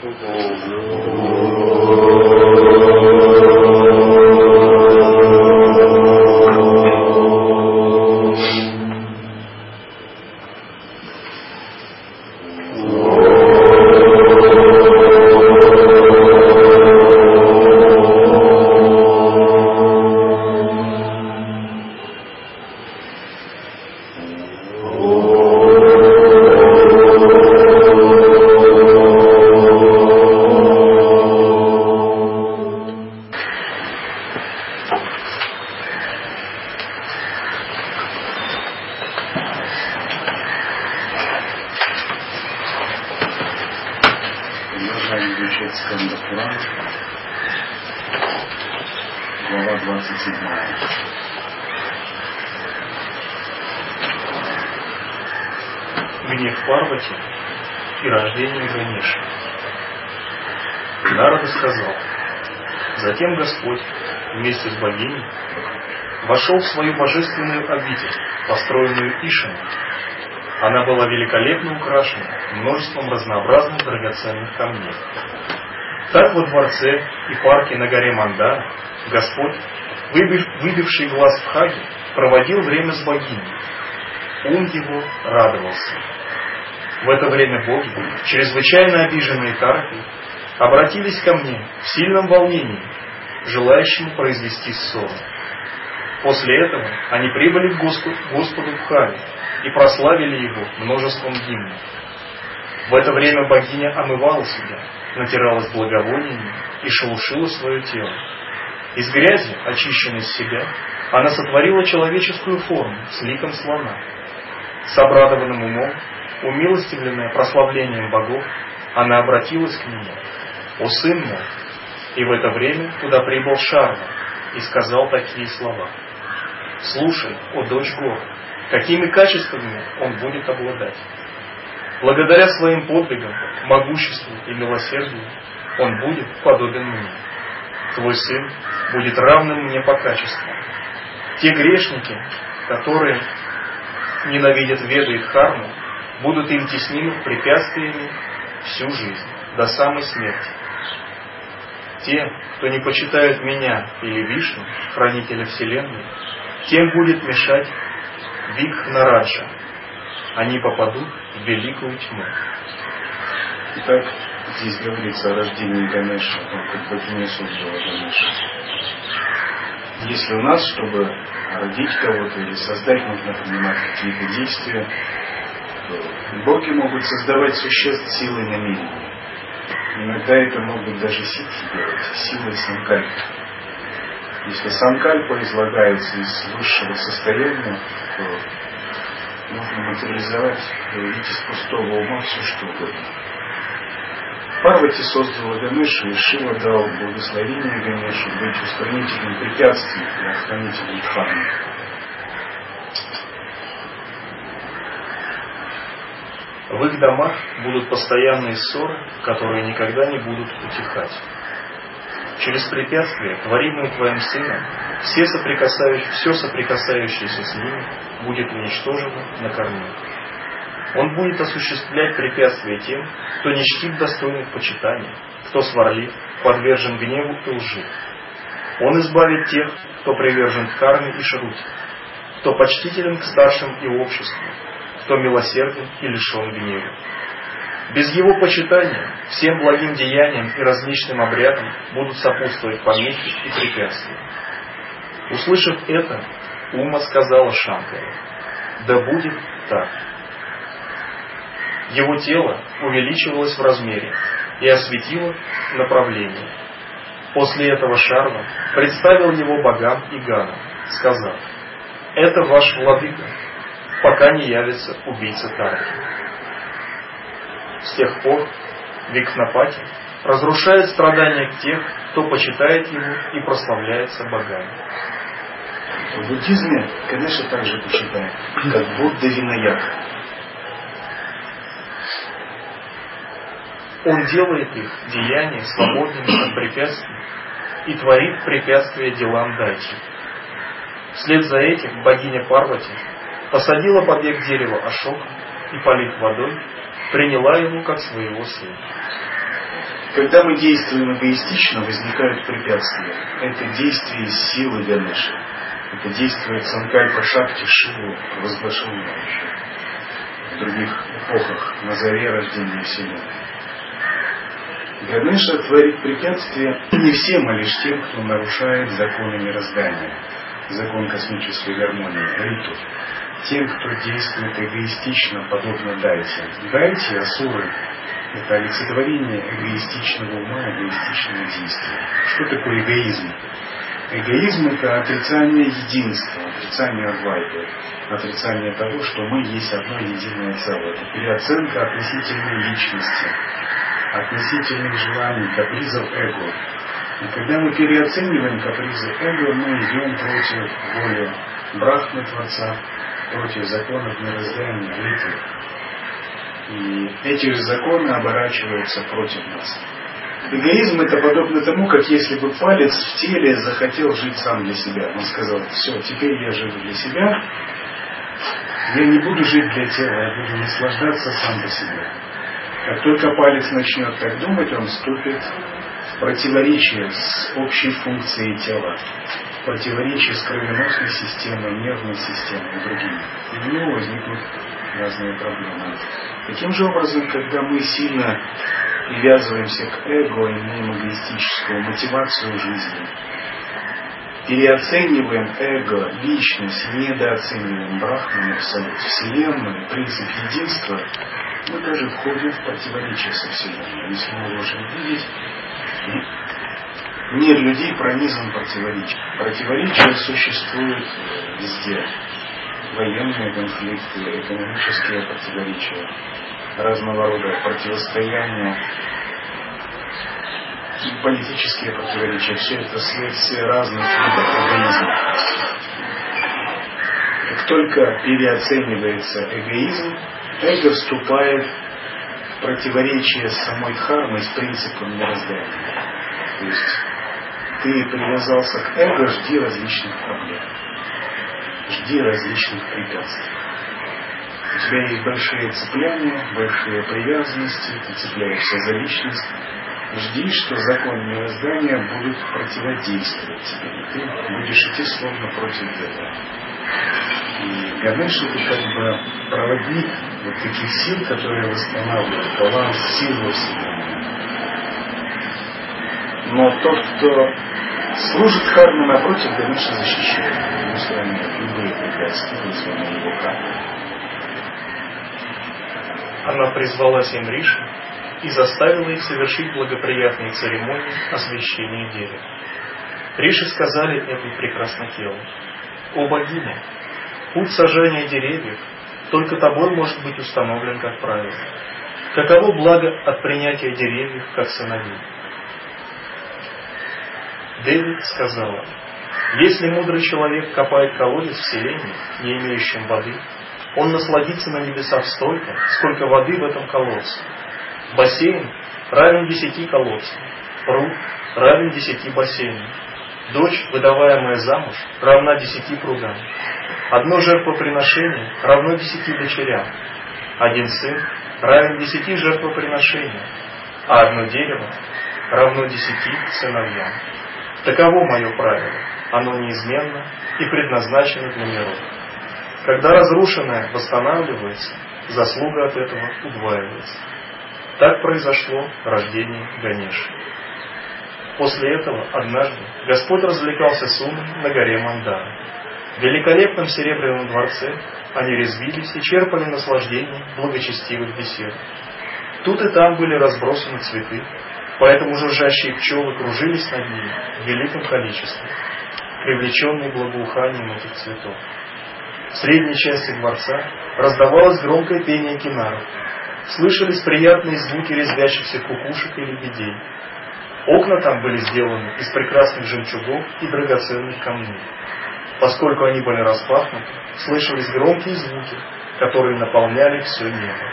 Guru. Божественную обитель, построенную Ишиной. Она была великолепно украшена множеством разнообразных драгоценных камней. Так во дворце и парке на горе Манда Господь, выбив, выбивший глаз в Хаге, проводил время с богиней. Ум его радовался. В это время боги, чрезвычайно обиженные Тархой, обратились ко мне в сильном волнении, желающему произвести ссору. После этого они прибыли к Господу, Господу в Хаве и прославили его множеством гимнов. В это время богиня омывала себя, натиралась благовониями и шелушила свое тело. Из грязи, очищенной с себя, она сотворила человеческую форму с ликом слона. С обрадованным умом, умилостивленная прославлением богов, она обратилась к нему. «О сын мой!» И в это время туда прибыл Шарва и сказал такие слова. «Слушай, о дочь гор, какими качествами он будет обладать?» Благодаря своим подвигам, могуществу и милосердию он будет подобен мне. Твой сын будет равным мне по качеству. Те грешники, которые ненавидят веды и харму, будут им теснимы препятствиями всю жизнь, до самой смерти. Те, кто не почитают меня или Вишну, хранителя Вселенной, тем будет мешать Вик Нараджа. Они попадут в великую тьму. Итак, здесь говорится о рождении Ганеша, как богиня создала Ганеша. Если у нас, чтобы родить кого-то или создать, нужно принимать какие-то действия, боги могут создавать существ силой намерений. Иногда это могут даже ситхи делать, силой санкальпы. Если санкальпа излагается из высшего состояния, то можно материализовать, из пустого ума все, что угодно. Парвати создала Ганешу, и Шива дал благословение Ганешу быть устранителем препятствий и охранителем дхармы. В их домах будут постоянные ссоры, которые никогда не будут утихать. Через препятствия, творимые твоим сыном, все, соприкасающие, все соприкасающееся с ними будет уничтожено на корню. Он будет осуществлять препятствия тем, кто не чтит достойных почитания, кто сварлив, подвержен гневу и лжи. Он избавит тех, кто привержен к карме и шруте, кто почтителен к старшим и обществу, кто милосерден и лишен гнева. Без его почитания всем благим деяниям и различным обрядам будут сопутствовать помехи и препятствия. Услышав это, Ума сказала Шанкаре, да будет так. Его тело увеличивалось в размере и осветило направление. После этого Шарва представил его богам и ганам, сказав, «Это ваш владыка, пока не явится убийца Тарки». С тех пор Викнапати разрушает страдания тех, кто почитает его и прославляется богами. В буддизме конечно, также почитает, как Будда Винаяк. Он делает их деяния свободными от препятствий и творит препятствия делам дачи. Вслед за этим богиня Парвати посадила побег дерева Ашока и, полив водой, приняла его как своего сына. Когда мы действуем эгоистично, возникают препятствия. Это действие силы Ганеши. Это действие Санкальпа Шакти Шиву, возглашенного в других эпохах, на заре рождения Вселенной. Ганеша творит препятствия не всем, а лишь тем, кто нарушает законы мироздания, закон космической гармонии, риту. Тем, кто действует эгоистично, подобно Дайте. Дайте, асуры, это олицетворение эгоистичного ума, эгоистичного действия. Что такое эгоизм? Эгоизм – это отрицание единства, отрицание Адвайты, отрицание того, что мы есть одно единое целое. Это переоценка относительной личности, относительных желаний, капризов эго. И когда мы переоцениваем капризы эго, мы идем против воли Брахмы Творца, против законов мироздания, ритмы. И эти же законы оборачиваются против нас. Эгоизм это подобно тому, как если бы палец в теле захотел жить сам для себя. Он сказал, все, теперь я живу для себя, я не буду жить для тела, я буду наслаждаться сам по себе. Как только палец начнет так думать, он вступит в противоречие с общей функцией тела, в противоречие с кровеносной системой, нервной системой и другими. И у него возникнут разные проблемы. Таким же образом, когда мы сильно привязываемся к эго, имеем эгоистическую мотивацию жизни, переоцениваем эго, личность, недооцениваем Брахман, Абсолют, Вселенную, принцип единства, мы тоже входим в противоречие со Вселенной. Если мы можем видеть, мир людей пронизан противоречием. Противоречия существуют везде. Военные конфликты, экономические противоречия, разного рода противостояния, политические противоречия, все это следствие разных видов эгоизма. Как только переоценивается эгоизм, эго вступает в противоречие с самой дхармой, с принципом мироздания. То есть ты привязался к эго, жди различных проблем, жди различных препятствий. У тебя есть большие цепляния, большие привязанности, ты цепляешься за личность, жди, что закон мироздания будут противодействовать тебе, и ты будешь идти словно против этого. И Ганеш это как бы проводник вот таких сил, которые восстанавливают баланс сил во Вселенной. Но тот, кто служит Харме, напротив, Ганеша защищает. Ему устраняет любые препятствия, вызванные его кармой. Она призвала семь Риши и заставила их совершить благоприятные церемонии освящения дерева. Риши сказали этой прекраснотелу, «О богиня, путь сажания деревьев только тобой может быть установлен как правило. Каково благо от принятия деревьев как сыновей?» Дэвид сказала, «Если мудрый человек копает колодец в селении, не имеющем воды, он насладится на небесах столько, сколько воды в этом колодце, Бассейн равен десяти колодцам. Пруд равен десяти бассейнам. Дочь, выдаваемая замуж, равна десяти прудам. Одно жертвоприношение равно десяти дочерям. Один сын равен десяти жертвоприношениям, а одно дерево равно десяти сыновьям. Таково мое правило. Оно неизменно и предназначено для миров. Когда разрушенное восстанавливается, заслуга от этого удваивается. Так произошло рождение Ганеши. После этого однажды Господь развлекался с умом на горе Мандара. В великолепном серебряном дворце они резвились и черпали наслаждение благочестивых бесед. Тут и там были разбросаны цветы, поэтому жужжащие пчелы кружились над ними в великом количестве, привлеченные благоуханием этих цветов. В средней части дворца раздавалось громкое пение кинаров, слышались приятные звуки резвящихся кукушек и лебедей. Окна там были сделаны из прекрасных жемчугов и драгоценных камней. Поскольку они были распахнуты, слышались громкие звуки, которые наполняли все небо.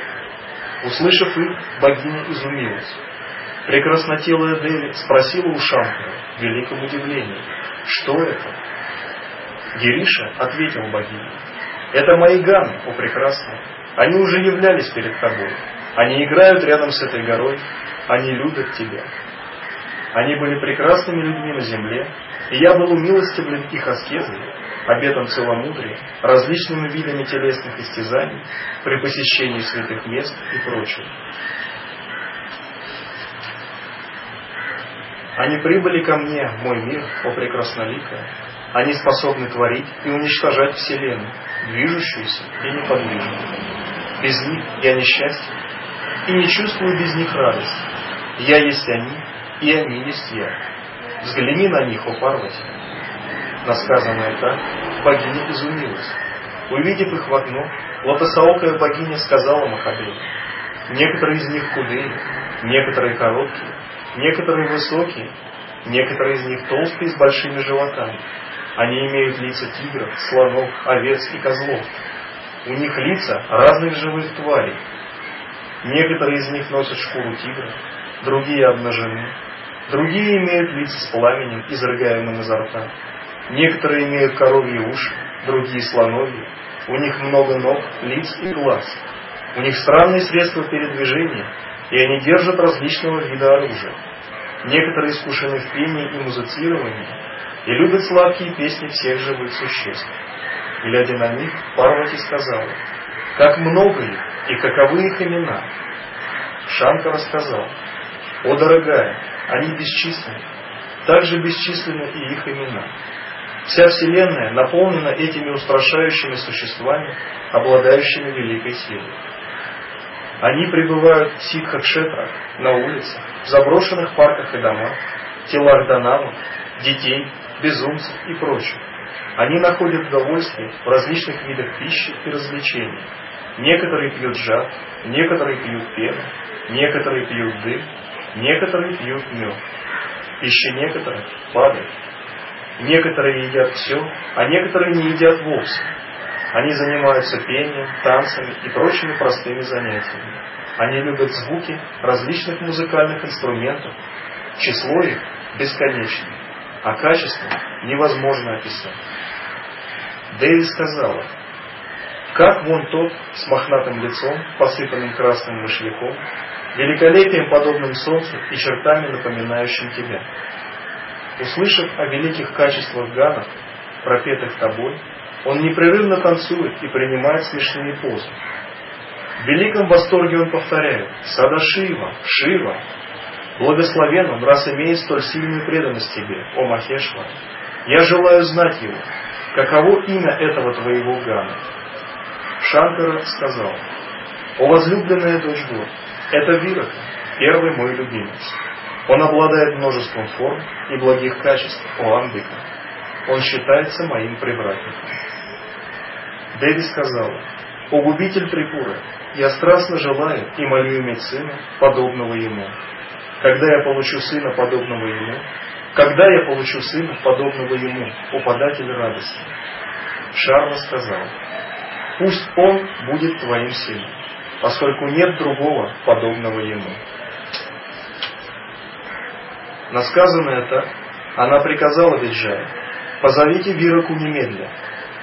Услышав их, богиня изумилась. Прекраснотелая Дели спросила у Шанкара в великом удивлении, что это? Гириша ответил богине, это мои ганы, о прекрасная, они уже являлись перед тобой. Они играют рядом с этой горой, они любят Тебя. Они были прекрасными людьми на земле, и я был умилостивлен их аскезой, обетом целомудрия, различными видами телесных истязаний при посещении святых мест и прочего. Они прибыли ко мне, мой мир, о прекрасноликая. Они способны творить и уничтожать Вселенную, движущуюся и неподвижную. Без них я несчастен и не чувствую без них радость. Я есть они, и они есть я. Взгляни на них, о Парвати. Насказанное так, богиня изумилась. Увидев их в окно, лотосоокая богиня сказала Махадеве, некоторые из них худые, некоторые короткие, некоторые высокие, некоторые из них толстые с большими животами. Они имеют лица тигров, слонов, овец и козлов. У них лица разных живых тварей. Некоторые из них носят шкуру тигра, другие обнажены, другие имеют лица с пламенем, изрыгаемым изо рта. Некоторые имеют коровьи уши, другие слоновьи. У них много ног, лиц и глаз. У них странные средства передвижения, и они держат различного вида оружия. Некоторые искушены в пении и музицировании, и любят сладкие песни всех живых существ. Глядя на них, Парвати сказала, как много их и каковы их имена. Шанка рассказал, о дорогая, они бесчисленны, также бесчисленны и их имена. Вся Вселенная наполнена этими устрашающими существами, обладающими великой силой. Они пребывают в ситхакшетрах, на улицах, в заброшенных парках и домах, телах данамов, детей, безумцев и прочих. Они находят удовольствие в различных видах пищи и развлечений. Некоторые пьют жад, некоторые пьют пену, некоторые пьют дым, некоторые пьют мед. Пища некоторых падает. Некоторые едят все, а некоторые не едят вовсе. Они занимаются пением, танцами и прочими простыми занятиями. Они любят звуки различных музыкальных инструментов. Число их бесконечно, а качество невозможно описать. Дэви сказала, как вон тот с мохнатым лицом, посыпанным красным мышляком, великолепием, подобным солнцу и чертами, напоминающим тебя. Услышав о великих качествах ганов, пропетых тобой, он непрерывно танцует и принимает смешные позы. В великом восторге он повторяет «Сада Шива, Шива». Благословен он, раз имеет столь сильную преданность тебе, о Махешва. Я желаю знать его. Каково имя этого твоего Гана? Шанкара сказал, «О возлюбленная дочь Гор, это Вирака, первый мой любимец. Он обладает множеством форм и благих качеств, о Амбика. Он считается моим привратником». Деви сказала, «О губитель Трипуры, я страстно желаю и молю иметь сына, подобного ему. Когда я получу сына, подобного ему, когда я получу сына, подобного ему, о податель радости?» Шарма сказал, «Пусть он будет твоим сыном, поскольку нет другого, подобного ему». Насказанное так, она приказала Виджая, «Позовите Вираку немедля».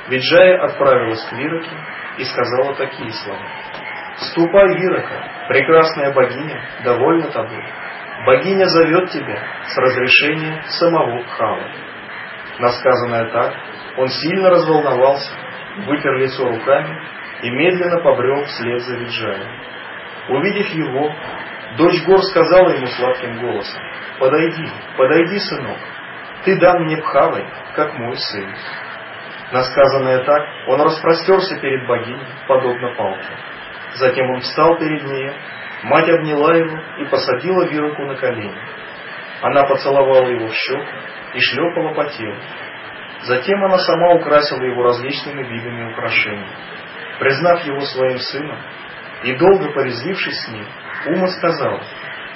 Виджая отправилась к Вираке и сказала такие слова. «Ступай, Вирака, прекрасная богиня, довольна тобой. Богиня зовет тебя с разрешения самого Хава». Насказанное так, он сильно разволновался, вытер лицо руками и медленно побрел вслед за Виджаем. Увидев его, дочь гор сказала ему сладким голосом, «Подойди, подойди, сынок, ты дан мне Пхавой, как мой сын». Насказанное так, он распростерся перед богиней, подобно палке. Затем он встал перед ней, мать обняла его и посадила Вируку на колени. Она поцеловала его в щеку и шлепала по телу. Затем она сама украсила его различными видами украшений. Признав его своим сыном и долго порезвившись с ним, Ума сказала,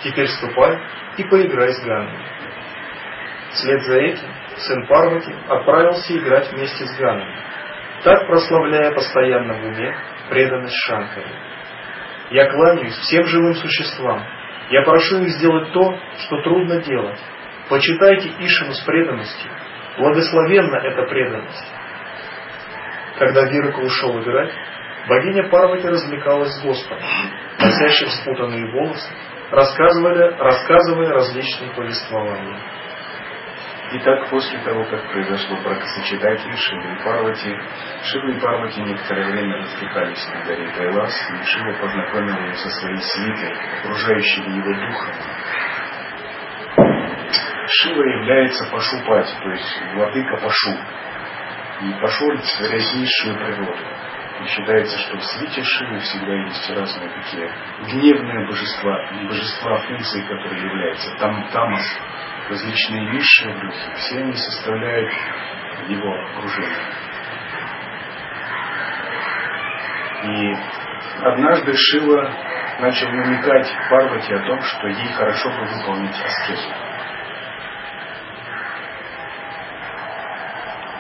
«Теперь ступай и поиграй с Ганной». Вслед за этим сын Парвати отправился играть вместе с Ганами, так прославляя постоянно в уме преданность Шанкаре. Я кланяюсь всем живым существам. Я прошу их сделать то, что трудно делать. Почитайте Ишину с преданностью. Благословенна эта преданность. Когда Вирака ушел играть, богиня Парвати развлекалась с Господом, носящим спутанные волосы рассказывали, рассказывая различные повествования. Итак, после того, как произошло бракосочетание Шивы и Парвати, Шива и Парвати некоторое время развлекались на горе Кайлас, и Шива познакомил его со своей свитой, окружающей его духом. Шива является Пашупати, то есть владыка Пашу. И Пашу олицетворяет низшую природу. И считается, что в свете Шивы всегда есть разные такие гневные божества, божества функции, которые являются там, тамас, различные высшие духи, все они составляют его окружение. И однажды Шива начал намекать Парвати о том, что ей хорошо бы выполнить аскезу.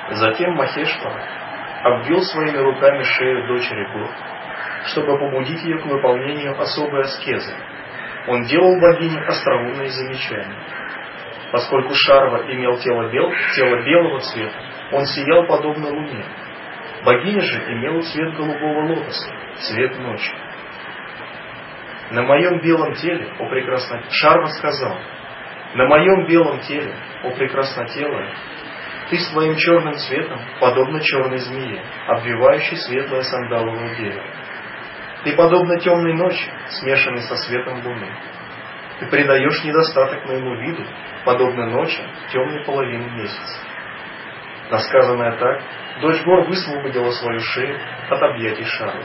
Затем Махешвара обвил своими руками шею дочери Гур, чтобы побудить ее к выполнению особой аскезы. Он делал богине остроумные замечания. Поскольку Шарва имел тело, бел, тело белого цвета, он сиял подобно луне. Богиня же имела цвет голубого лотоса, цвет ночи. На моем белом теле, о прекрасно... Шарва сказал, на моем белом теле, о прекраснотелое, ты своим черным цветом, подобно черной змее, обвивающей светлое сандаловое дерево. Ты подобно темной ночи, смешанной со светом луны. Ты придаешь недостаток моему виду, подобно ночи темной половины месяца. Насказанное так, дочь гор высвободила свою шею от объятий Шарлы.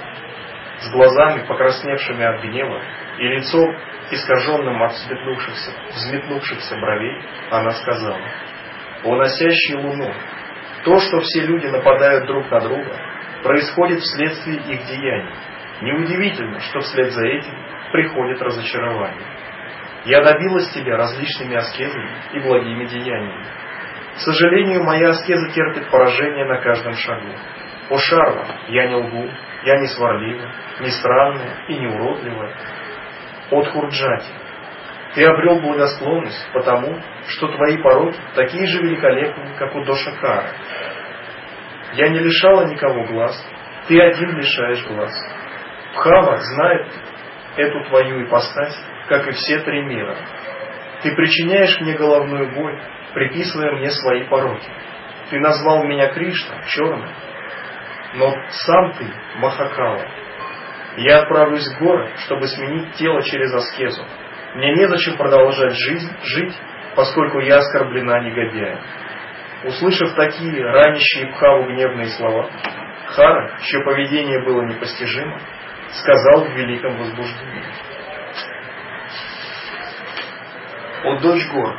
С глазами, покрасневшими от гнева, и лицом, искаженным от взметнувшихся, взметнувшихся бровей, она сказала, «О носящий луну, то, что все люди нападают друг на друга, происходит вследствие их деяний. Неудивительно, что вслед за этим приходит разочарование. Я добилась тебя различными аскезами и благими деяниями. К сожалению, моя аскеза терпит поражение на каждом шагу. О, Шарва, я не лгу, я не сварлива, не странная и не уродливая. От Хурджати, ты обрел благосклонность потому, что твои пороки такие же великолепны, как у Дошакара. Я не лишала никого глаз, ты один лишаешь глаз. Пхава знает эту твою ипостась, как и все три мира. Ты причиняешь мне головную боль, приписывая мне свои пороки. Ты назвал меня Кришна, черным, но сам ты Махакала. Я отправлюсь в горы, чтобы сменить тело через аскезу. Мне незачем продолжать жизнь, жить, поскольку я оскорблена негодяем. Услышав такие ранящие Пхаву гневные слова, Хара, чье поведение было непостижимо, сказал в великом возбуждении. «О, дочь гор,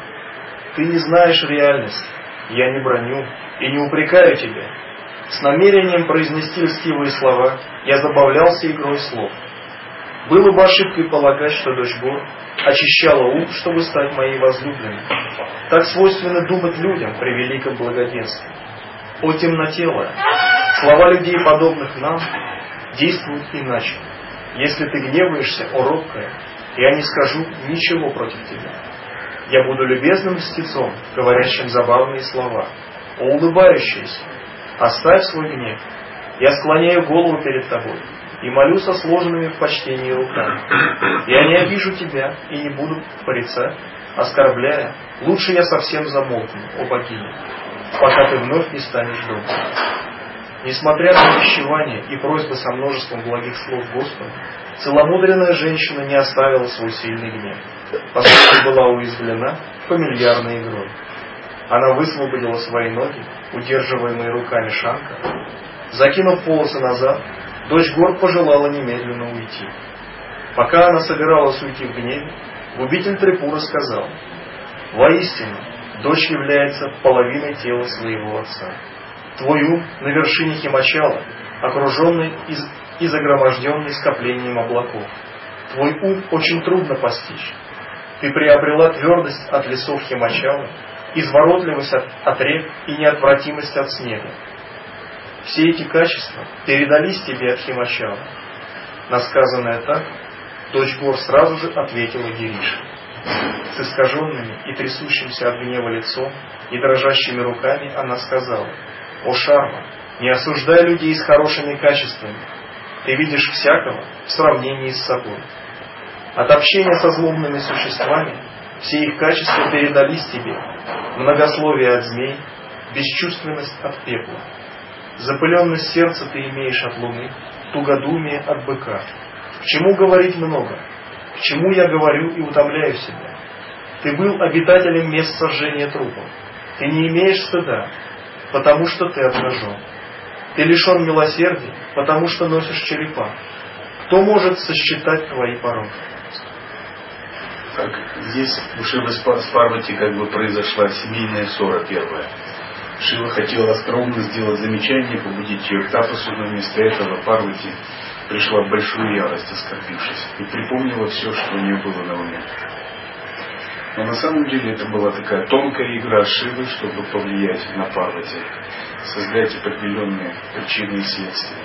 ты не знаешь реальность, я не броню и не упрекаю тебя. С намерением произнести льстивые слова я забавлялся игрой слов. Было бы ошибкой полагать, что дочь гор очищала ум, чтобы стать моей возлюбленной. Так свойственно думать людям при великом благоденствии. О темнотелая, слова людей, подобных нам, действуют иначе. Если ты гневаешься, о робкая, я не скажу ничего против тебя. Я буду любезным льстецом, говорящим забавные слова. О улыбающаяся, оставь свой гнев. Я склоняю голову перед тобой и молю со сложенными в почтении руками. Я не обижу тебя и не буду порицать, оскорбляя. Лучше я совсем замолкну, о богиня, пока ты вновь не станешь добрым. Несмотря на увещевания и просьбы со множеством благих слов Господа, целомудренная женщина не оставила свой сильный гнев, поскольку была уязвлена фамильярной игрой. Она высвободила свои ноги, удерживаемые руками Шанка. Закинув волосы назад, дочь гор пожелала немедленно уйти. Пока она собиралась уйти в гневе, губитель Трипура сказал, «Воистину, дочь является половиной тела своего отца. Твой ум на вершине Химачала, окруженный из, и загроможденный скоплением облаков. Твой ум очень трудно постичь. Ты приобрела твердость от лесов Химачала, изворотливость от, от рек и неотвратимость от снега. Все эти качества передались тебе от Химачала. Насказанное так, дочь гор сразу же ответила Гирише. С искаженными и трясущимся от гнева лицом и дрожащими руками она сказала — о Шарма, не осуждай людей с хорошими качествами. Ты видишь всякого в сравнении с собой. От общения со злобными существами все их качества передались тебе. Многословие от змей, бесчувственность от пепла. Запыленность сердца ты имеешь от луны, тугодумие от быка. К чему говорить много? К чему я говорю и утомляю себя? Ты был обитателем мест сожжения трупов. Ты не имеешь стыда, потому что ты обнажен. Ты лишен милосердия, потому что носишь черепа. Кто может сосчитать твои пороки? Так, здесь у Шивы с Парвати как бы произошла семейная ссора первая. Шива хотела скромно сделать замечание, побудить ее к тапасу, но вместо этого Парвати пришла в большую ярость, оскорбившись, и припомнила все, что у нее было на уме. Но на самом деле это была такая тонкая игра Шивы, чтобы повлиять на Парвати, создать определенные причины и следствия.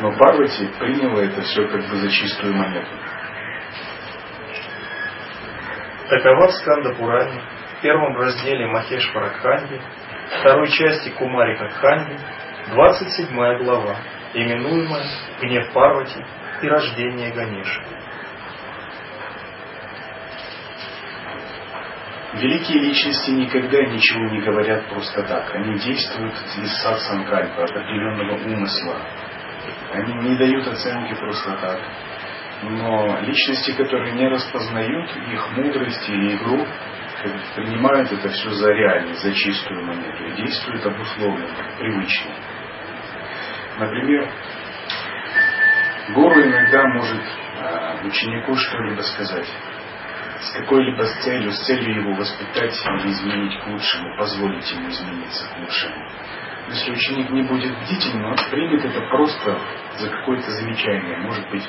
Но Парвати приняла это все как бы за чистую монету. Такова в Сканда Пуране, в первом разделе Махеш Паракханди, второй части Кумарика Кханди, 27 глава, именуемая «Гнев Парвати и рождение Ганеши». Великие личности никогда ничего не говорят просто так. Они действуют из сатсанкальпа, определенного умысла. Они не дают оценки просто так. Но личности, которые не распознают их мудрость и игру, принимают это все за реальность, за чистую монету и действуют обусловленно, привычно. Например, гуру иногда может а, ученику что-либо сказать с какой-либо целью, с целью его воспитать или изменить к лучшему, позволить ему измениться к лучшему. Если ученик не будет бдительным, он примет это просто за какое-то замечание, может быть,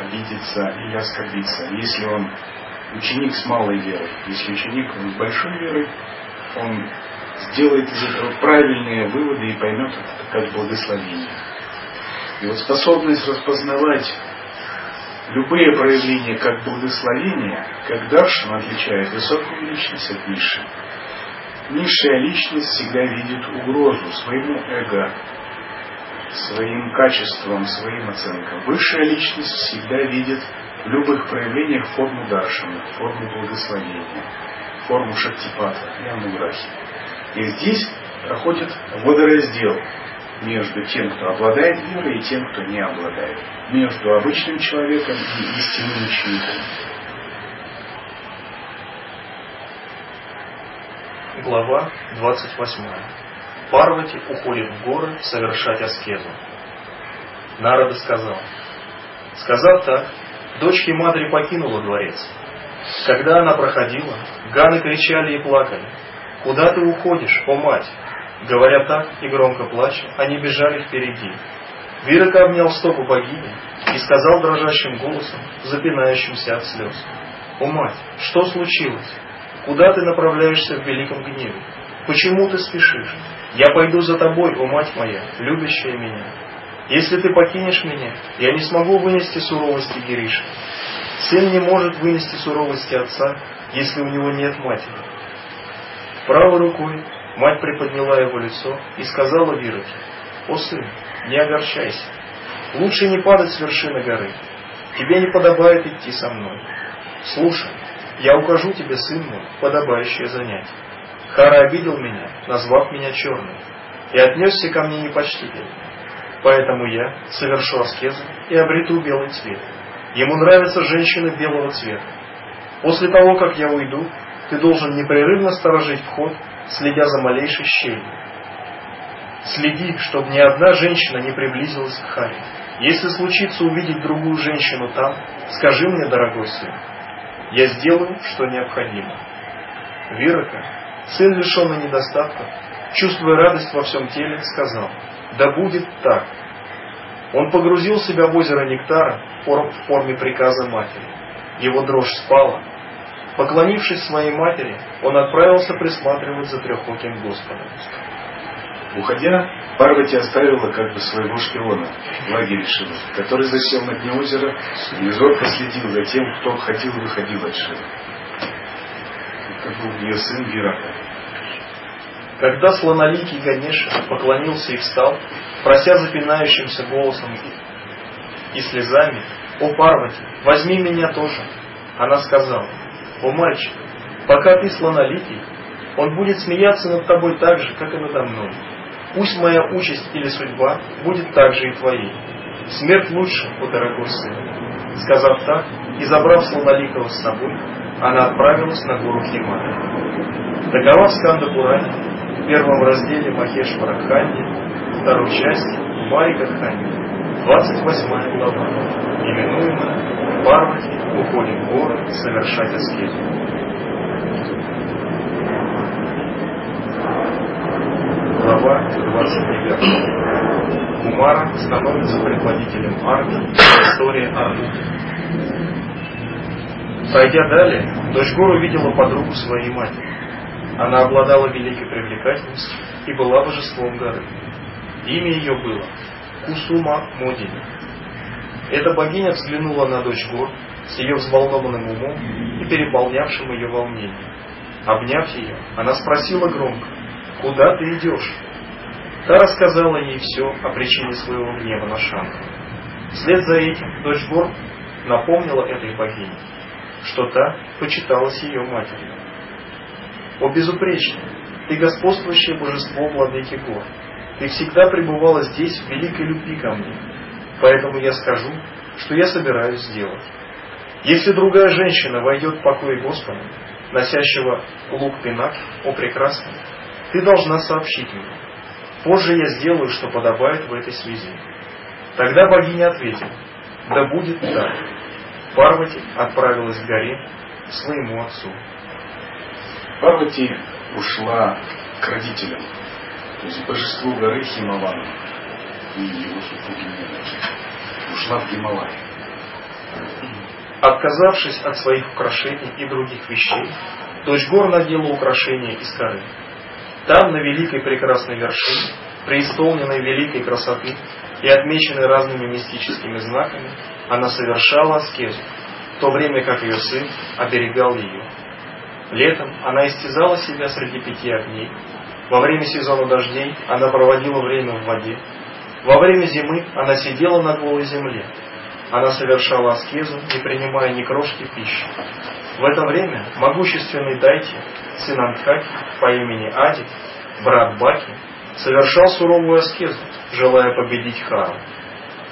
обидеться или оскорбиться. Если он ученик с малой верой, если ученик с большой верой, он сделает из этого правильные выводы и поймет это как благословение. И вот способность распознавать любые проявления как благословения, как даршин отличает высокую личность от низшей. Низшая личность всегда видит угрозу своему эго, своим качествам, своим оценкам. Высшая личность всегда видит в любых проявлениях форму даршина, форму благословения, форму шактипата и анурахи. И здесь проходит водораздел между тем, кто обладает верой, и тем, кто не обладает. Между обычным человеком и истинным учеником. Глава 28. Парвати уходит в горы совершать аскезу. Нарада сказал. Сказав так, дочь Химадри покинула дворец. Когда она проходила, ганы кричали и плакали. «Куда ты уходишь, о мать?» Говоря так и громко плача, они бежали впереди. Вирака обнял стопу богини и сказал дрожащим голосом, запинающимся от слез. «О мать, что случилось? Куда ты направляешься в великом гневе? Почему ты спешишь? Я пойду за тобой, о мать моя, любящая меня. Если ты покинешь меня, я не смогу вынести суровости Гириши. Сын не может вынести суровости отца, если у него нет матери. Правой рукой мать приподняла его лицо и сказала Вироке, «О сын, не огорчайся, лучше не падать с вершины горы, тебе не подобает идти со мной. Слушай, я укажу тебе, сын мой, подобающее занятие. Хара обидел меня, назвав меня черным, и отнесся ко мне непочтительно. Поэтому я совершу аскезу и обрету белый цвет. Ему нравятся женщины белого цвета. После того, как я уйду, ты должен непрерывно сторожить вход, следя за малейшей щелью. Следи, чтобы ни одна женщина не приблизилась к Харе. Если случится увидеть другую женщину там, скажи мне, дорогой сын, я сделаю, что необходимо. Вирака, сын лишенный недостатков, чувствуя радость во всем теле, сказал, да будет так. Он погрузил себя в озеро Нектара в форме приказа матери. Его дрожь спала. Поклонившись своей матери, он отправился присматривать за трехоким Господом. Уходя, Парвати оставила как бы своего шпиона Шивы, который засел на дне озера и зорко следил за тем, кто входил и выходил от Шивы. Это был ее сын Вирака. Когда слоноликий Ганеша поклонился и встал, прося запинающимся голосом и слезами, «О, Парвати, возьми меня тоже!» Она сказала, «О, мальчик, пока ты слоноликий, он будет смеяться над тобой так же, как и надо мной. Пусть моя участь или судьба будет так же и твоей. Смерть лучше, о дорогой сын». Сказав так и забрав слоноликого с собой, она отправилась на гору Хималая. Такова Сканда в первом разделе Махеш Параханди, второй части Марика Хани, 28 глава, именуемая Парвати уходит в горы совершать аскезу. Глава 29. Кумара становится предводителем армии в истории армии. Пройдя далее, дочь гор увидела подругу своей матери. Она обладала великой привлекательностью и была божеством горы. Имя ее было Кусума Модини. Эта богиня взглянула на дочь гор с ее взволнованным умом и переполнявшим ее волнением. Обняв ее, она спросила громко, «Куда ты идешь?» Та рассказала ей все о причине своего гнева на Шанку. Вслед за этим дочь гор напомнила этой богине, что та почиталась ее матерью. О безупречный, ты господствующее божество владыки гор. Ты всегда пребывала здесь в великой любви ко мне. Поэтому я скажу, что я собираюсь сделать. Если другая женщина войдет в покой Господа, носящего лук пинак, о прекрасном, ты должна сообщить мне. Позже я сделаю, что подобает в этой связи. Тогда богиня ответила, да будет так. Парвати отправилась к горе к своему отцу. Парвати ушла к родителям, то есть божеству горы Хималана и его супруги Ушла в Гималай. Отказавшись от своих украшений и других вещей, дочь гор надела украшения из коры. Там, на великой прекрасной вершине, преисполненной великой красоты и отмеченной разными мистическими знаками, она совершала аскезу, в то время как ее сын оберегал ее. Летом она истязала себя среди пяти огней, во время сезона дождей она проводила время в воде, во время зимы она сидела на голой земле, она совершала аскезу, не принимая ни крошки пищи. В это время могущественный Дайти, сын Антхаки по имени Ади, брат Баки, совершал суровую аскезу, желая победить Хару.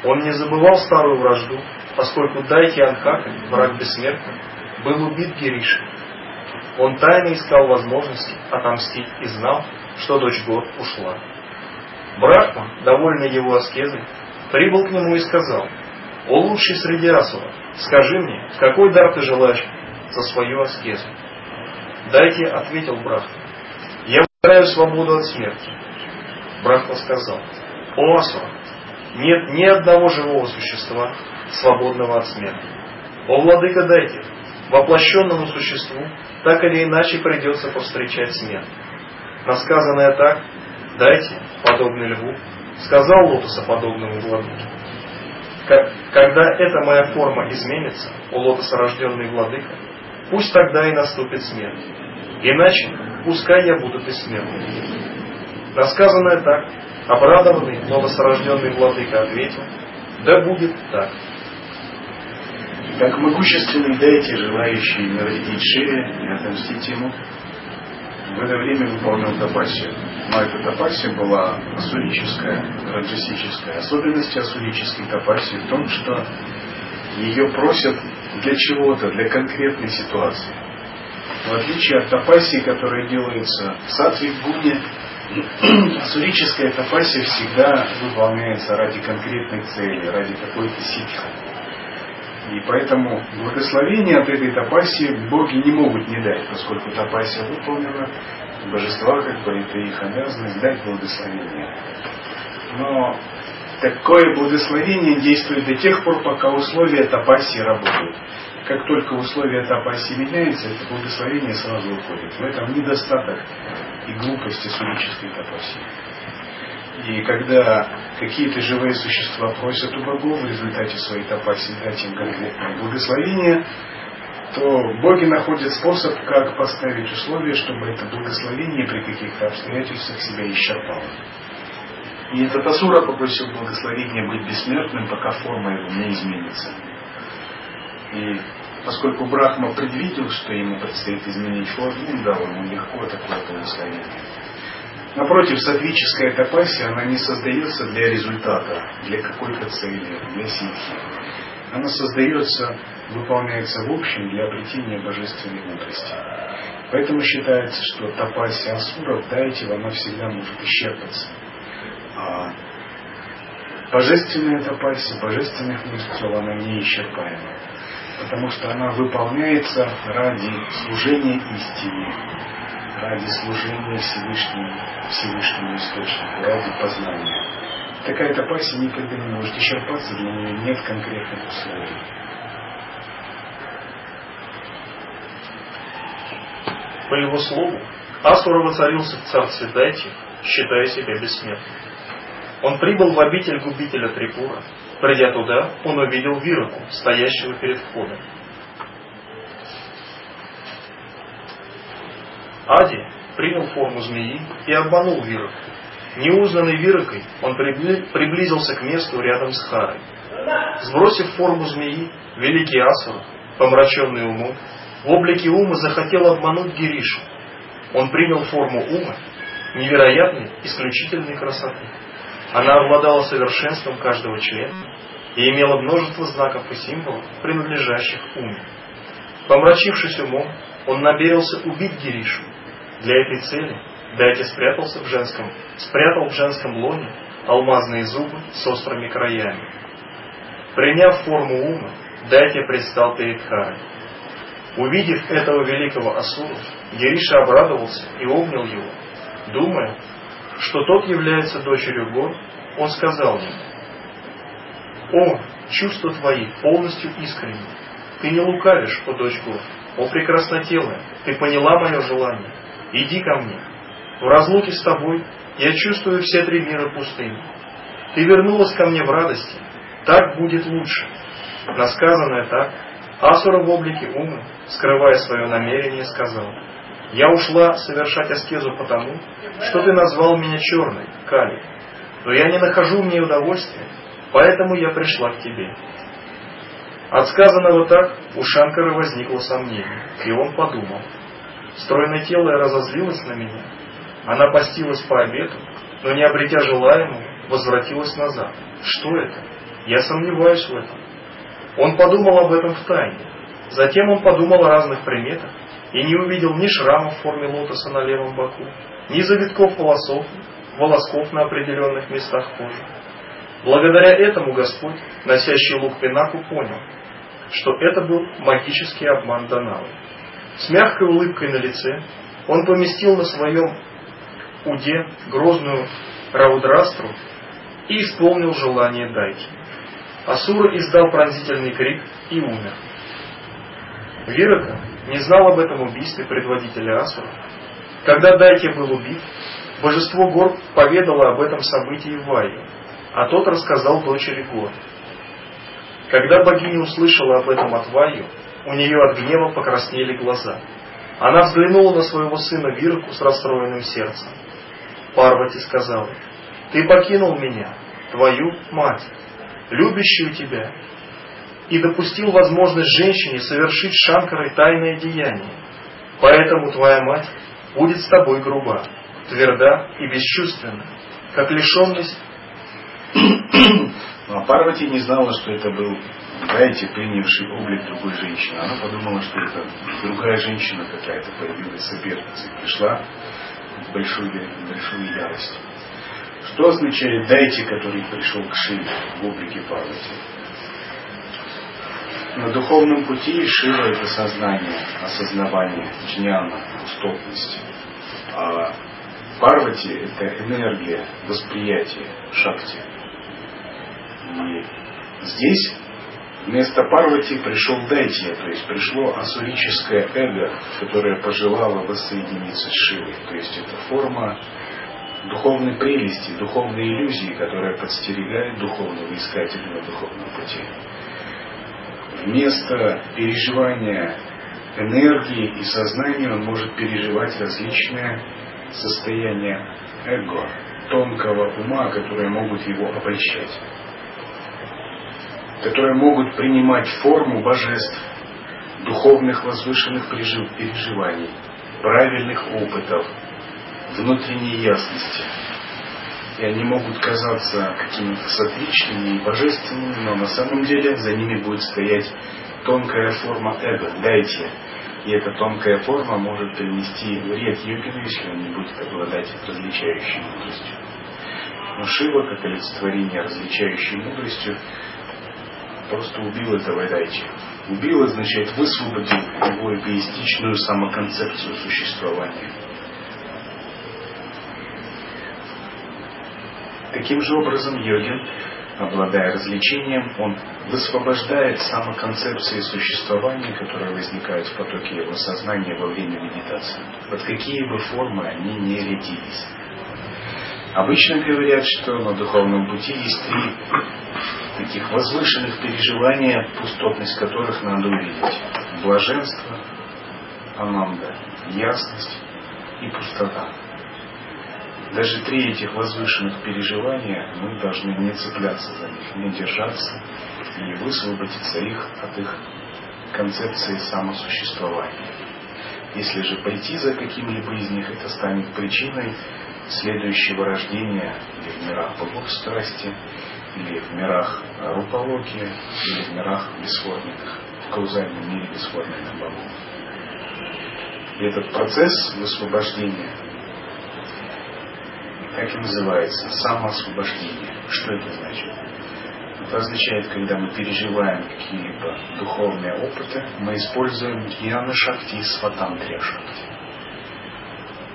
Он не забывал старую вражду, поскольку Дайки Анхака, враг бессмертный, был убит Гиришей. Он тайно искал возможности отомстить и знал, что дочь Год ушла. Брахма, довольный его аскезой, прибыл к нему и сказал, «О лучший среди асуров, скажи мне, какой дар ты желаешь за свою аскезу?» Дайте ответил Брахма, «Я выбираю свободу от смерти». Брахма сказал, «О асура, нет ни одного живого существа, свободного от смерти. О, владыка, дайте, воплощенному существу так или иначе придется повстречать смерть. Сказанное так, дайте, подобный льву, сказал лотосоподобному владыке. Когда эта моя форма изменится, у лотосорожденный владыка, пусть тогда и наступит смерть. Иначе пускай я буду бессмертным. На сказанное так, обрадованный лотосорожденный владыка ответил, да будет так. Как могущественный дайте, желающий навредить Шиве и отомстить ему, в это время выполнял тапасию. Но эта тапасия была асурическая, раджасическая. Особенность асурической тапасии в том, что ее просят для чего-то, для конкретной ситуации. В отличие от тапасии, которая делается в сатве гуне, асурическая тапасия всегда выполняется ради конкретной цели, ради какой-то ситхи. И поэтому благословение от этой тапасии боги не могут не дать, поскольку тапасия выполнена, божества, как бы, это их обязанность дать благословение. Но такое благословение действует до тех пор, пока условия тапасии работают. Как только условия тапасии меняются, это благословение сразу уходит. В этом недостаток и глупость асурической тапасии. И когда какие-то живые существа просят у богов в результате своей тапаси дать им конкретное благословение, то боги находят способ, как поставить условия, чтобы это благословение при каких-то обстоятельствах себя исчерпало. И этот Асура попросил благословения быть бессмертным, пока форма его не изменится. И поскольку Брахма предвидел, что ему предстоит изменить форму, он дал ему легко такое благословение. Напротив, садвическая тапасия, она не создается для результата, для какой-то цели, для ситхи. Она создается, выполняется в общем для обретения божественной мудрости. Поэтому считается, что тапасия асуров, дайте, она всегда может исчерпаться. А божественная тапасия, божественных мудрецов, она неисчерпаема. Потому что она выполняется ради служения истине, ради служения Всевышнему, Всевышнему Источнику, ради познания. Такая тапасия никогда не может исчерпаться, для нее нет конкретных условий. По его слову, Асура воцарился в царстве Дайти, считая себя бессмертным. Он прибыл в обитель губителя Трипура. Придя туда, он увидел Вираку, стоящего перед входом. Ади принял форму змеи и обманул Вираку. Неузнанный Виракой, он приблизился к месту рядом с Харой. Сбросив форму змеи, великий Асур, помраченный умом, в облике ума захотел обмануть Гиришу. Он принял форму ума, невероятной, исключительной красоты. Она обладала совершенством каждого члена и имела множество знаков и символов, принадлежащих уму. Помрачившись умом, он намерился убить Гиришу. Для этой цели Дайте спрятался в женском, спрятал в женском лоне алмазные зубы с острыми краями. Приняв форму ума, Дайте предстал перед Харой. Увидев этого великого Асуру, Гериша обрадовался и обнял его. Думая, что тот является дочерью гор, он сказал ему, «О, чувства твои полностью искренни. Ты не лукавишь, о дочь гор. О, прекраснотелая, ты поняла мое желание. Иди ко мне. В разлуке с тобой я чувствую все три мира пустыни. Ты вернулась ко мне в радости. Так будет лучше. Насказанное так, Асура в облике ума, скрывая свое намерение, сказал, «Я ушла совершать аскезу потому, что ты назвал меня черной, Кали, но я не нахожу в ней удовольствия, поэтому я пришла к тебе». От сказанного так у Шанкара возникло сомнение, и он подумал, «Стройное тело разозлилось на меня, она постилась по обету, но не обретя желаемого, возвратилась назад. Что это? Я сомневаюсь в этом. Он подумал об этом в тайне. Затем он подумал о разных приметах и не увидел ни шрама в форме лотоса на левом боку, ни завитков волосов, волосков на определенных местах кожи. Благодаря этому Господь, носящий лук Пинаку, понял, что это был магический обман Даналы. С мягкой улыбкой на лице он поместил на своем Уде грозную Раудрастру и исполнил желание Дайки. Асура издал пронзительный крик и умер. Вирака не знал об этом убийстве предводителя Асура. Когда Дайки был убит, божество гор поведало об этом событии Вайе, а тот рассказал дочери гор. Когда богиня услышала об этом от Вайю, у нее от гнева покраснели глаза. Она взглянула на своего сына Вираку с расстроенным сердцем. Парвати сказала, «Ты покинул меня, твою мать, любящую тебя, и допустил возможность женщине совершить Шанкарой тайное деяние. Поэтому твоя мать будет с тобой груба, тверда и бесчувственна, как лишенность. А Парвати не знала, что это был Гайти, принявший облик другой женщины. Она подумала, что это другая женщина какая-то появилась соперница и пришла большую, большую ярость. Что означает «дайте», который пришел к Шиве в облике Парвати? На духовном пути Шива – это сознание, осознавание, джняна, пустотность. А Парвати – это энергия, восприятие, шакти. И здесь Вместо Парвати пришел Дайтия, то есть пришло асурическое эго, которое пожелало воссоединиться с Шивой. То есть это форма духовной прелести, духовной иллюзии, которая подстерегает духовного искателя на духовном пути. Вместо переживания энергии и сознания он может переживать различные состояния эго, тонкого ума, которые могут его обольщать. Которые могут принимать форму божеств, духовных возвышенных переживаний, правильных опытов, внутренней ясности. И они могут казаться какими-то сатвичными и божественными, но на самом деле за ними будет стоять тонкая форма эго, дайте. И эта тонкая форма может принести вред йогину, если он не будет обладать различающей мудростью. Но Шива, как олицетворение различающей мудростью, просто убил этого дайте. Убил означает высвободил его эгоистичную самоконцепцию существования. Таким же образом йогин, обладая развлечением, он высвобождает самоконцепции существования, которые возникают в потоке его сознания во время медитации. Под какие бы формы они не рядились. Обычно говорят, что на духовном пути есть три таких возвышенных переживания, пустотность которых надо увидеть. Блаженство, ананда, ясность и пустота. Даже три этих возвышенных переживания мы должны не цепляться за них, не держаться и высвободиться их от их концепции самосуществования. Если же пойти за каким-либо из них, это станет причиной следующего рождения в мирах богов страсти, или в мирах рупологии, или в мирах бесформенных, в каузальном мире бесформенных богов. И этот процесс высвобождения, как и называется, самоосвобождение. Что это значит? Это означает, когда мы переживаем какие-либо духовные опыты, мы используем гьяна шакти и сватантрия шакти.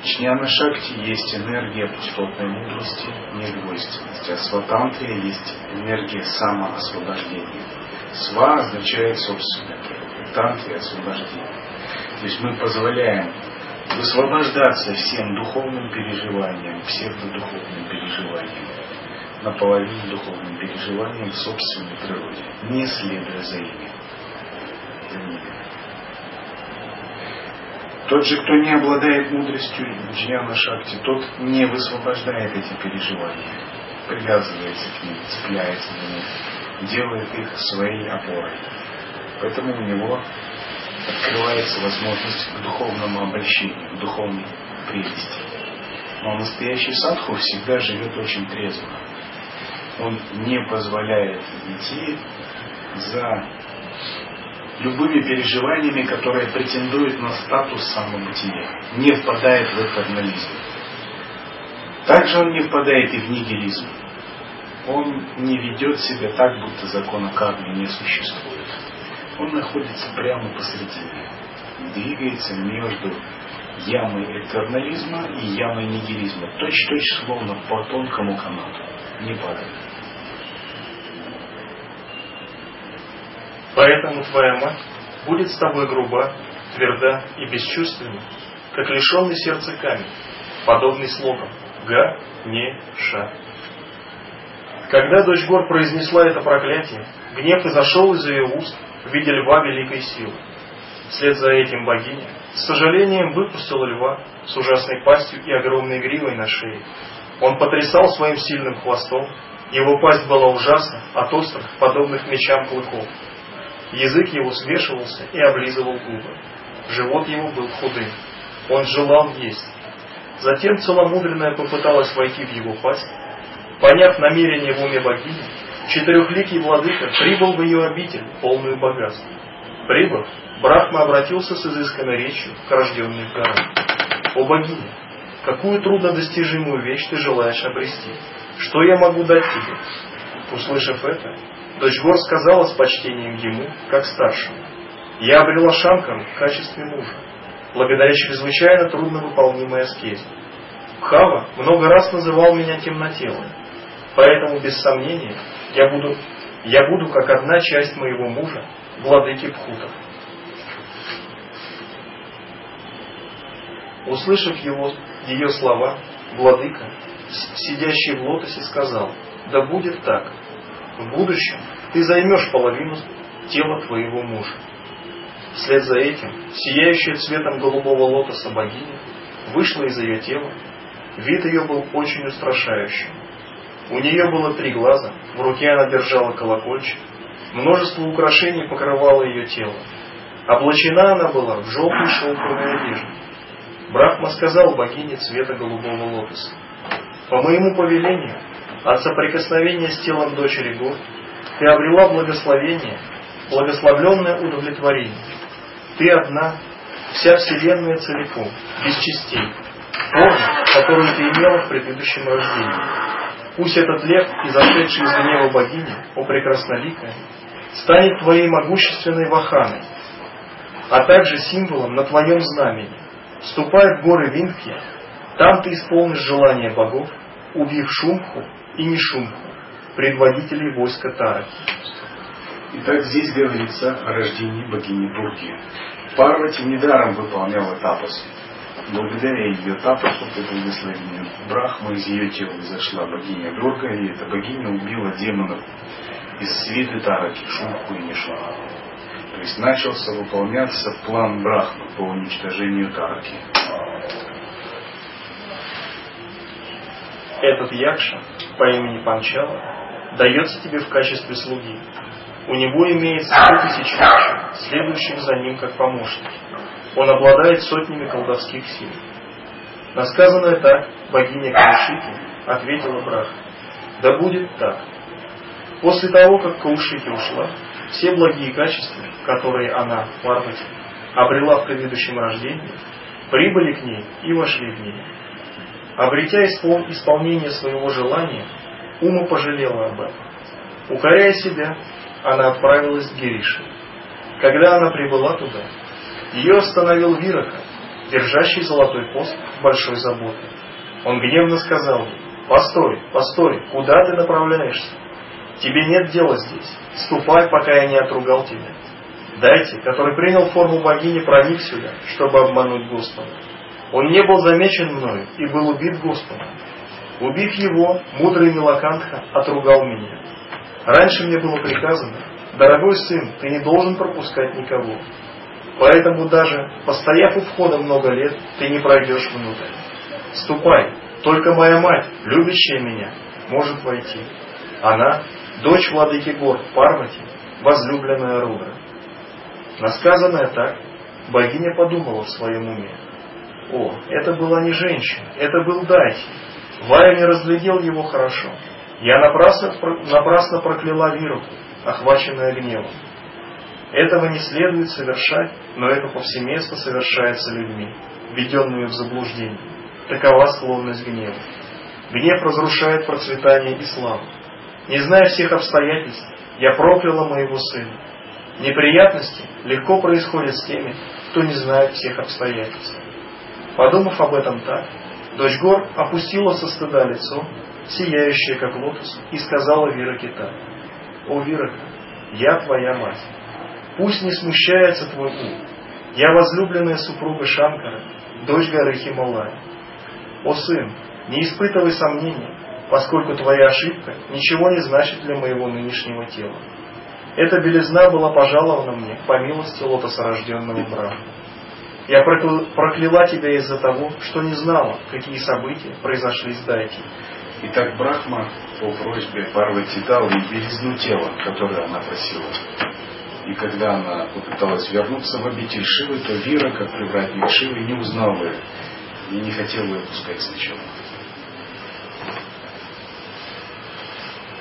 Чняна Шакти есть энергия пустотной мудрости, недвойственности, а сватантрия есть энергия самоосвобождения. Сва означает собственное, тантрия – освобождение. То есть мы позволяем высвобождаться всем духовным переживаниям, псевдодуховным переживаниям, наполовину духовным переживаниям в собственной природе, не следуя за ими. За ними. Тот же, кто не обладает мудростью джняна шакти, тот не высвобождает эти переживания, привязывается к ним, цепляется за них, делает их своей опорой. Поэтому у него открывается возможность к духовному обращению, к духовной прелести. Но настоящий садху всегда живет очень трезво. Он не позволяет идти за любыми переживаниями, которые претендуют на статус самобытия, не впадает в этернализм. Также он не впадает и в нигилизм. Он не ведет себя так, будто закона кармы не существует. Он находится прямо посредине, двигается между ямой этернализма и ямой нигилизма, точь-точь словно по тонкому канату, не Поэтому твоя мать будет с тобой груба, тверда и бесчувственна, как лишенный сердца камень, подобный слогам «Га, не, ша». Когда дочь гор произнесла это проклятие, гнев изошел из ее уст в виде льва великой силы. Вслед за этим богиня с сожалением выпустила льва с ужасной пастью и огромной гривой на шее. Он потрясал своим сильным хвостом, его пасть была ужасна от острых, подобных мечам клыков. Язык его свешивался и облизывал губы. Живот его был худым. Он желал есть. Затем целомудренная попыталась войти в его пасть. Поняв намерение в уме богини, четырехликий владыка прибыл в ее обитель, полную богатств. Прибыв, Брахма обратился с изысканной речью к рожденной в горах. «О богиня, какую труднодостижимую вещь ты желаешь обрести? Что я могу дать тебе?» Услышав это, Дочь Гор сказала с почтением ему, как старшему, «Я обрела Шанкару в качестве мужа, благодаря чрезвычайно трудновыполнимой аскезе. Хава много раз называл меня темнотелым, поэтому, без сомнения, я буду, я буду как одна часть моего мужа, владыки Пхутов. Услышав его, ее слова, владыка, сидящий в лотосе, сказал, да будет так, в будущем ты займешь половину тела твоего мужа. Вслед за этим, сияющая цветом голубого лотоса богиня вышла из ее тела. Вид ее был очень устрашающим. У нее было три глаза, в руке она держала колокольчик, Множество украшений покрывало ее тело. Облачена она была в желтую шелковую одежду. Брахма сказал богине цвета голубого лотоса. По моему повелению, от соприкосновения с телом дочери гор, ты обрела благословение, благословленное удовлетворение. Ты одна, вся Вселенная целиком, без частей, форма, которую ты имела в предыдущем рождении. Пусть этот лев, изошедший из гнева богини, о прекрасноликая, станет твоей могущественной ваханой, а также символом на твоем знамени. Ступай в горы Виндхи, там ты исполнишь желание богов, убив Шумху и Нишумху, предводителей войска Тараки. Итак, здесь говорится о рождении богини Дурги. Парвати недаром выполняла тапас. Благодаря ее тапасу и благословению Брахма из ее тела зашла богиня Дурга, и эта богиня убила демонов из свиты Тараки, Шумху и Нишумху. То есть начался выполняться план Брахмы по уничтожению Тараки. Этот Якша по имени Панчала дается тебе в качестве слуги. У него имеется сто тысяч якша, следующих за ним как помощники. Он обладает сотнями колдовских сил. На сказанное так богиня Каушики ответила Брах. Да будет так. После того, как Каушики ушла, все благие качества, которые она, Парвати, обрела в предыдущем рождении, прибыли к ней и вошли в нее. Обретя исполнение своего желания, Ума пожалела об этом. Укоряя себя, она отправилась к Гирише. Когда она прибыла туда, ее остановил Вирака, держащий золотой пост большой заботе. Он гневно сказал ей, «Постой, постой, куда ты направляешься? Тебе нет дела здесь. Ступай, пока я не отругал тебя. Дайте, который принял форму богини, проник сюда, чтобы обмануть Господа. Он не был замечен мною и был убит Господом. Убив его, мудрый Милакантха отругал меня. Раньше мне было приказано, дорогой сын, ты не должен пропускать никого. Поэтому даже, постояв у входа много лет, ты не пройдешь внутрь. Ступай, только моя мать, любящая меня, может войти. Она дочь владыки гор Парвати, возлюбленная Рудра. Насказанное так, богиня подумала в своем уме. О, это была не женщина, это был Дайти. Вая не разглядел его хорошо. Я напрасно, напрасно прокляла Вируку, охваченная гневом. Этого не следует совершать, но это повсеместно совершается людьми, введенными в заблуждение. Такова склонность к гневу. Гнев разрушает процветание и славу. Не зная всех обстоятельств, я прокляла моего сына. Неприятности легко происходят с теми, кто не знает всех обстоятельств. Подумав об этом так, дочь гор опустила со стыда лицо, сияющее как лотос, и сказала Вираке так. «О, Вирака, я твоя мать. Пусть не смущается твой ум. Я возлюбленная супруга Шанкара, дочь горы Хималая. О, сын, не испытывай сомнений, поскольку твоя ошибка ничего не значит для моего нынешнего тела. Эта белизна была пожалована мне по милости лотосорожденного Брахма. Я прокляла тебя из-за того, что не знала, какие события произошли с Дайти. Итак, Брахма по просьбе Парвати дал ей белизну тела, которую она просила. И когда она попыталась вернуться в обитель Шивы, то Вира, как привратник Шивы, не узнал ее и не хотел ее пускать сначала.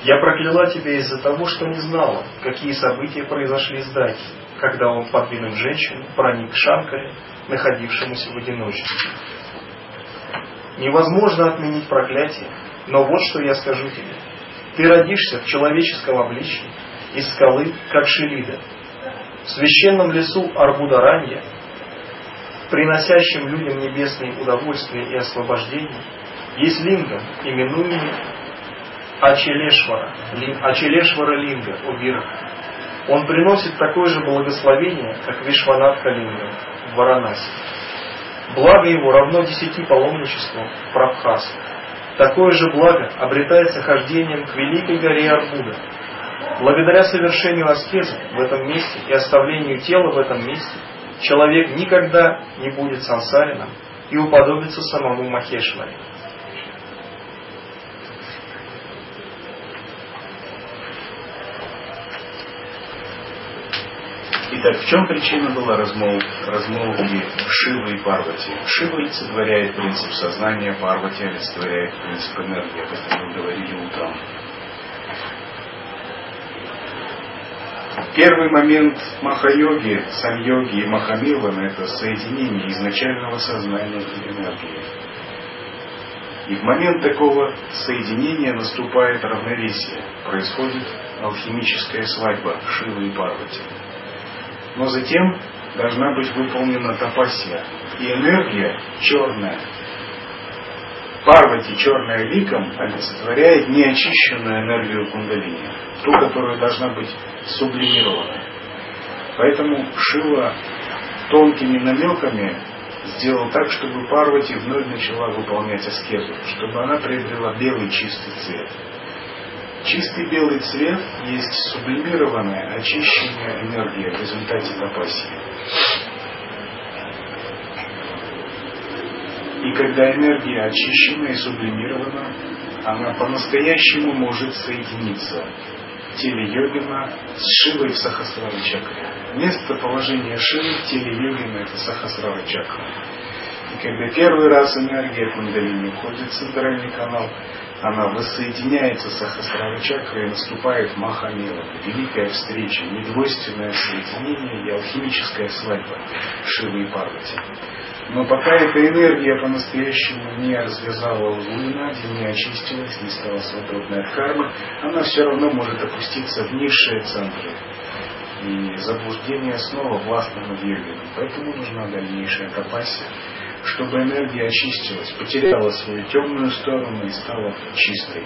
Я прокляла тебя из-за того, что не знала, какие события произошли с Даки, когда он, подвинув женщину, проник к Шанкаре, находившемуся в одиночестве. Невозможно отменить проклятие, но вот что я скажу тебе. Ты родишься в человеческом обличье, из скалы, как Ширида. В священном лесу Арбударанья, приносящим людям небесные удовольствия и освобождение, есть линга, именуемый Ачелешвара, Ачелешвара Линга, Убира. Он приносит такое же благословение, как Вишванатха Линга в Варанаси. Благо его равно десяти паломничествам в Прабхасу. Такое же благо обретается хождением к великой горе Арбуда. Благодаря совершению аскезы в этом месте и оставлению тела в этом месте, человек никогда не будет сансарином и уподобится самому Махешваре. Итак, в чем причина была размол, размолвки Шивы и Парвати? Шива олицетворяет принцип сознания, Парвати олицетворяет принцип энергии, как мы говорили утром. Первый момент Махайоги, Саньоги и Махамилана – это соединение изначального сознания и энергии. И в момент такого соединения наступает равновесие, происходит алхимическая свадьба Шивы и Парвати. Но затем должна быть выполнена тапасия, и энергия черная. Парвати черная ликом олицетворяет неочищенную энергию кундалини, ту, которая должна быть сублимирована. Поэтому Шива тонкими намеками сделал так, чтобы Парвати вновь начала выполнять аскезу, чтобы она приобрела белый чистый цвет. Чистый белый цвет есть сублимированная, очищенная энергия в результате тапасии. И когда энергия очищена и сублимирована, она по-настоящему может соединиться в теле йогина с Шивой в Сахасрара чакре. Место положения Шивы в теле йогина это Сахасрара чакра. И когда первый раз энергия кундалини уходит в центральный канал, она воссоединяется с Сахасрара чакрой и наступает Махамила, великая встреча, недвойственное соединение и алхимическая свадьба Шивы и Парвати. Но пока эта энергия по-настоящему не развязала лунади, не очистилась, не стала свободной от кармы, она все равно может опуститься в низшие центры. И заблуждение снова над йогином. Поэтому нужна дальнейшая капасия, чтобы энергия очистилась, потеряла свою темную сторону и стала чистой.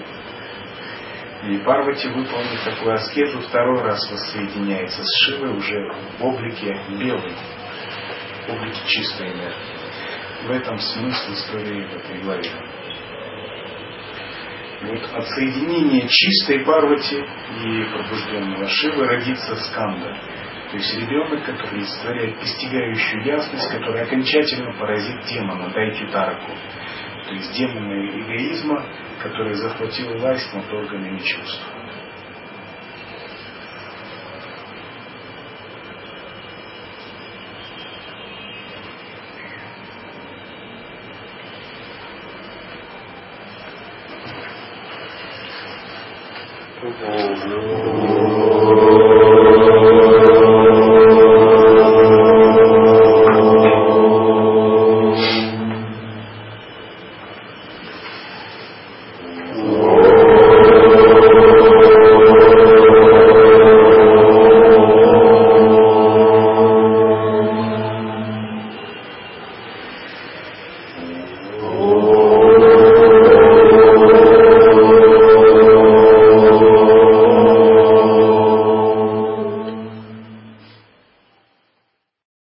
И Парвати, выполнив такую аскезу, второй раз воссоединяется с Шивой уже в облике белой, в облике чистой энергии. В этом смысл истории в этой главе. Вот от соединения чистой Парвати и пробужденного Шивы родится сканда. То есть ребенок, который олицетворяет постигающую ясность, который окончательно поразит демона Дайти Тараку. То есть демона эгоизма, который захватил власть над органами чувств.